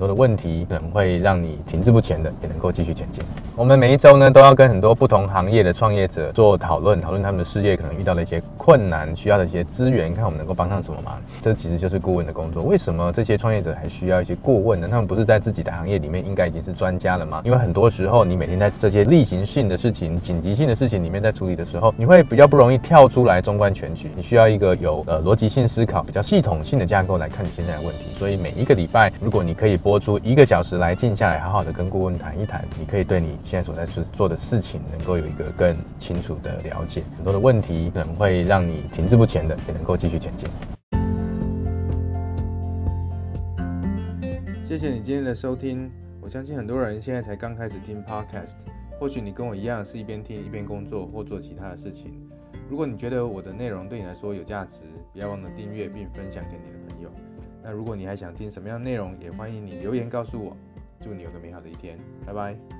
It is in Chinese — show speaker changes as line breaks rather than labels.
很多的问题可能会让你停滞不前的，也能够继续前进。我们每一周呢，都要跟很多不同行业的创业者做讨论，讨论他们的事业可能遇到的一些困难，需要的一些资源，看我们能够帮上什么忙。这其实就是顾问的工作。为什么这些创业者还需要一些顾问呢？他们不是在自己的行业里面应该已经是专家了吗？因为很多时候，你每天在这些例行性的事情、紧急性的事情里面在处理的时候，你会比较不容易跳出来纵观全局。你需要一个有呃逻辑性思考、比较系统性的架构来看你现在的问题。所以每一个礼拜，如果你可以播出一个小时来静下来，好好的跟顾问谈一谈，你可以对你现在所在做做的事情，能够有一个更清楚的了解。很多的问题可能会让你停滞不前的，也能够继续前进。
谢谢你今天的收听。我相信很多人现在才刚开始听 Podcast，或许你跟我一样是一边听一边工作或做其他的事情。如果你觉得我的内容对你来说有价值，不要忘了订阅并分享给你的朋友。那如果你还想听什么样的内容，也欢迎你留言告诉我。祝你有个美好的一天，拜拜。